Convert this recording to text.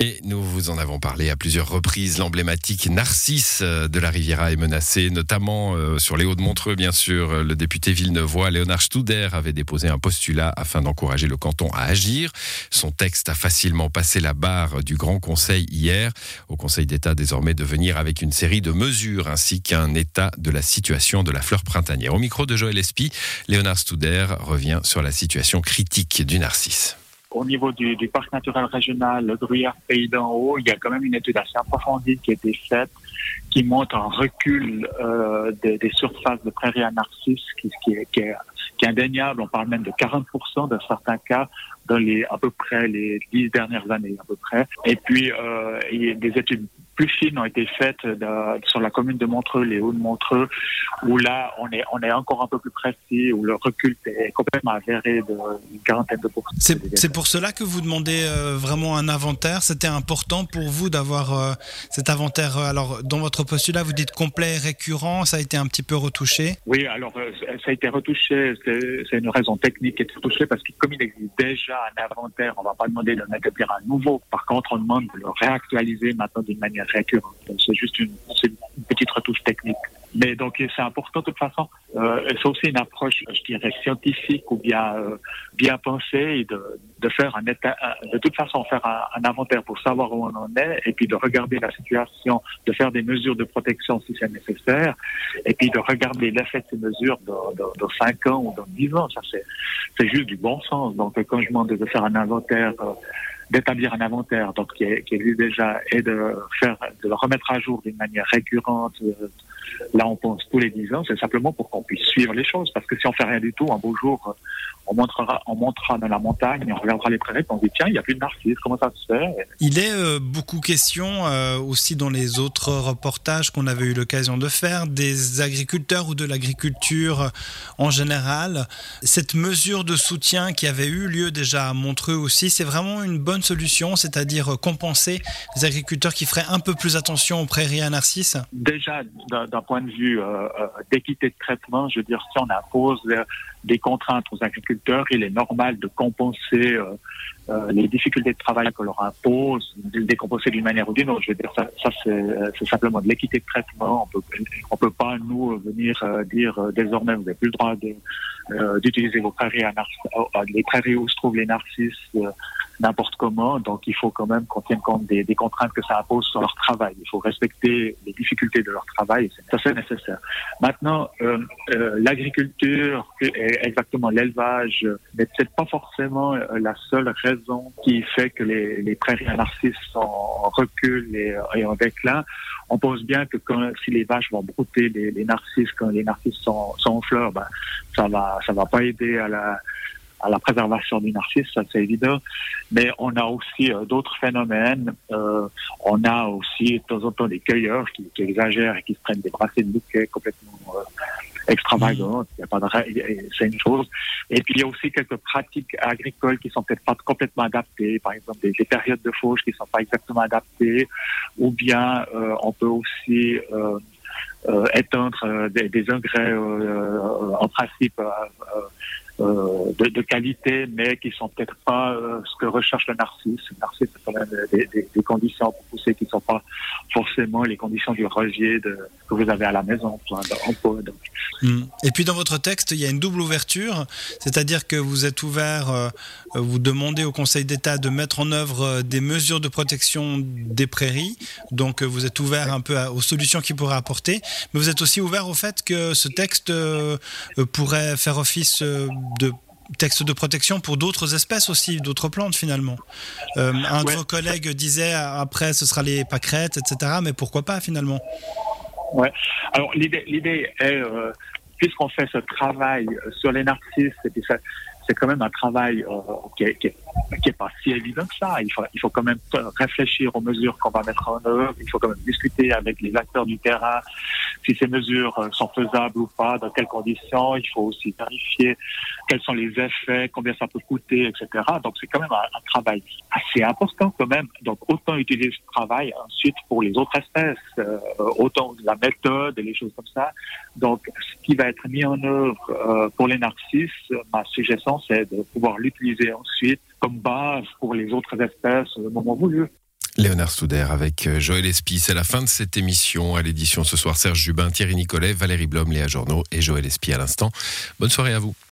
Et nous vous en avons parlé à plusieurs reprises. L'emblématique Narcisse euh, de la Riviera est menacée, notamment euh, sur les Hauts-de-Montreux, bien sûr. Le député villeneuvois Léonard Studer avait déposé un postulat afin d'encourager le canton à agir. Son texte a facilement passé la barre du Grand Conseil hier. Au Conseil d'État, désormais, de venir avec une série de mesures ainsi qu'un état de la situation de la fleur printanière. Au micro de Joël Espy, Léonard Studer revient sur la situation critique du Narcisse. Au niveau du, du, parc naturel régional, le Gruyère Pays d'en haut, il y a quand même une étude assez approfondie qui a été faite, qui montre un recul euh, des, des, surfaces de prairies à qui, qui, est, qui, est, qui, est, indéniable. On parle même de 40% de certains cas dans les à peu près les dix dernières années à peu près. Et puis euh, il y a des études plus fines ont été faites de, sur la commune de Montreux, les Hauts de Montreux, où là, on est, on est encore un peu plus précis, où le recul est complètement avéré d'une quarantaine de pourcents. C'est pour cela que vous demandez euh, vraiment un inventaire. C'était important pour vous d'avoir euh, cet inventaire. Alors, dans votre postulat, vous dites complet et récurrent. Ça a été un petit peu retouché Oui, alors, euh, ça a été retouché. C'est une raison technique qui est retouchée parce que comme il existe déjà un inventaire, on ne va pas demander de établir un nouveau. Par contre, on demande de le réactualiser maintenant d'une manière C'est juste une, petite retouche technique. Mais donc c'est important de toute façon. Euh, c'est aussi une approche, je dirais, scientifique ou bien euh, bien pensée de, faire un de toute façon faire un, inventaire pour savoir où on en est et puis de regarder la situation, de faire des mesures de protection si c'est nécessaire et puis de regarder l'effet de ces mesures dans, dans, dans 5 ans ou dans 10 ans. Ça c'est c'est juste du bon sens. Donc quand je demande de faire un inventaire euh, d'établir un inventaire donc qui, est, qui déjà et de faire de le remettre à jour d'une manière récurrente euh, là on pense tous les dix ans c'est simplement pour qu'on puisse suivre les choses parce que si on fait rien du tout un beau jour on montrera on montera dans la montagne on regardera les prairies on dit tiens il n'y a plus de narcisse comment ça se fait? Il est euh, beaucoup question euh, aussi dans les autres reportages qu'on avait eu l'occasion de faire des agriculteurs ou de l'agriculture en général. Cette mesure de soutien qui avait eu lieu déjà à Montreux aussi c'est vraiment une bonne solution, c'est-à-dire compenser les agriculteurs qui feraient un peu plus attention aux prairies à narcisses Déjà, d'un point de vue euh, d'équité de traitement, je veux dire, si on impose des contraintes aux agriculteurs, il est normal de compenser euh, euh, les difficultés de travail que leur impose, de les décompenser d'une manière ou d'une autre. Je veux dire, ça, ça c'est simplement de l'équité de traitement. On on peut pas, nous, venir dire désormais, vous n'avez plus le droit d'utiliser vos prairies à les prairies où se trouvent les narcisses n'importe comment. Donc, il faut quand même qu'on tienne compte des, des, contraintes que ça impose sur leur travail. Il faut respecter les difficultés de leur travail. Ça, c'est nécessaire. Maintenant, euh, euh, l'agriculture, exactement l'élevage, n'est peut-être pas forcément euh, la seule raison qui fait que les, les prairies à narcisses sont en recul et, et en déclin. On pense bien que quand, si les vaches vont brouter les, les narcisses, quand les narcisses sont, sont en fleurs, ben, ça va, ça va pas aider à la, à la préservation du narcisse, ça c'est évident. Mais on a aussi euh, d'autres phénomènes. Euh, on a aussi de temps en temps des cueilleurs qui, qui, exagèrent et qui se prennent des brassées de bouquets complètement euh, extravagantes. Il y a pas de c'est une chose. Et puis il y a aussi quelques pratiques agricoles qui sont peut-être pas complètement adaptées. Par exemple, des, des, périodes de fauche qui sont pas exactement adaptées. Ou bien euh, on peut aussi euh, éteindre des, des engrais en principe euh, de, de, qualité, mais qui sont peut-être pas euh, ce que recherche le narcisse. Le narcisse, c'est quand même des, des, des, conditions pousser qui sont pas forcément les conditions du rosier que vous avez à la maison, en pot. Donc. Mmh. Et puis dans votre texte, il y a une double ouverture, c'est-à-dire que vous êtes ouvert, euh, vous demandez au Conseil d'État de mettre en œuvre euh, des mesures de protection des prairies, donc euh, vous êtes ouvert un peu aux solutions qu'il pourrait apporter, mais vous êtes aussi ouvert au fait que ce texte pourrait faire office de texte de protection pour d'autres espèces aussi, d'autres plantes finalement. Euh, un ouais. de vos collègues disait après ce sera les pâquerettes, etc. Mais pourquoi pas finalement? Ouais. Alors l'idée est, euh, puisqu'on fait ce travail sur les narcisses, et puis ça, c'est quand même un travail euh, qui, est, qui, est, qui, est, pas si évident que ça. Il faut, quand même réfléchir aux mesures qu'on va mettre en œuvre. Il faut quand même discuter avec les acteurs du terrain si ces mesures sont faisables ou pas, dans quelles conditions. Il faut aussi vérifier quels sont les effets, combien ça peut coûter, etc. Donc c'est quand même un, travail assez important quand même. Donc autant utiliser ce travail ensuite pour les autres espèces, euh, autant la méthode et les choses comme ça. Donc ce qui va être mis en œuvre euh, pour les narcisses, ma suggestion c'est de pouvoir l'utiliser ensuite comme base pour les autres espèces au moment voulu. Léonard Stouder avec euh, Joël Espy. C'est la fin de cette émission. À l'édition ce soir, Serge Jubin, Thierry Nicolet, Valérie Blom, Léa Journaux et Joël Espy à l'instant. Bonne soirée à vous.